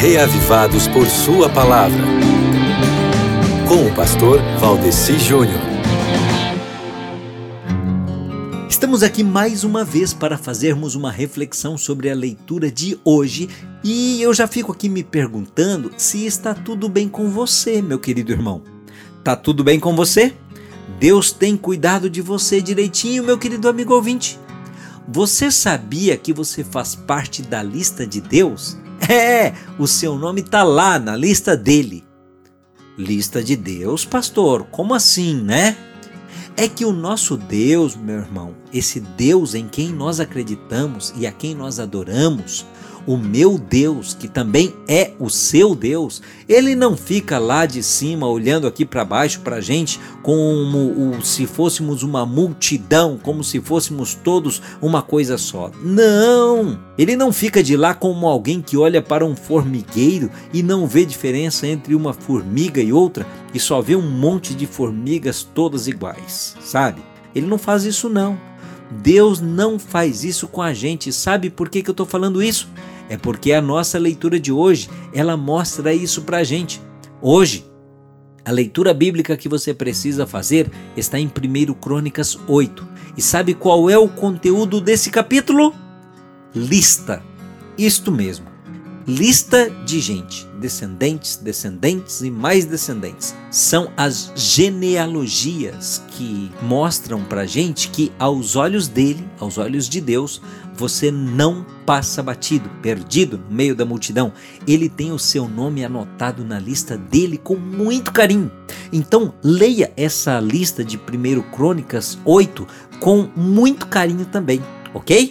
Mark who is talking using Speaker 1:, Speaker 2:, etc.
Speaker 1: reavivados por Sua palavra. Com o pastor Valdeci Júnior.
Speaker 2: Estamos aqui mais uma vez para fazermos uma reflexão sobre a leitura de hoje e eu já fico aqui me perguntando se está tudo bem com você, meu querido irmão. Tá tudo bem com você? Deus tem cuidado de você direitinho, meu querido amigo ouvinte. Você sabia que você faz parte da lista de Deus? É, o seu nome está lá na lista dele. Lista de Deus, pastor? Como assim, né? É que o nosso Deus, meu irmão, esse Deus em quem nós acreditamos e a quem nós adoramos, o meu Deus, que também é o seu Deus, ele não fica lá de cima olhando aqui para baixo para a gente como se fôssemos uma multidão, como se fôssemos todos uma coisa só. Não! Ele não fica de lá como alguém que olha para um formigueiro e não vê diferença entre uma formiga e outra e só vê um monte de formigas todas iguais, sabe? Ele não faz isso não. Deus não faz isso com a gente. Sabe por que, que eu estou falando isso? É porque a nossa leitura de hoje, ela mostra isso pra gente. Hoje, a leitura bíblica que você precisa fazer está em 1 Crônicas 8. E sabe qual é o conteúdo desse capítulo? Lista. Isto mesmo. Lista de gente, descendentes, descendentes e mais descendentes. São as genealogias que mostram pra gente que aos olhos dele, aos olhos de Deus, você não passa batido, perdido no meio da multidão. Ele tem o seu nome anotado na lista dele com muito carinho. Então, leia essa lista de 1 Crônicas 8 com muito carinho também, ok?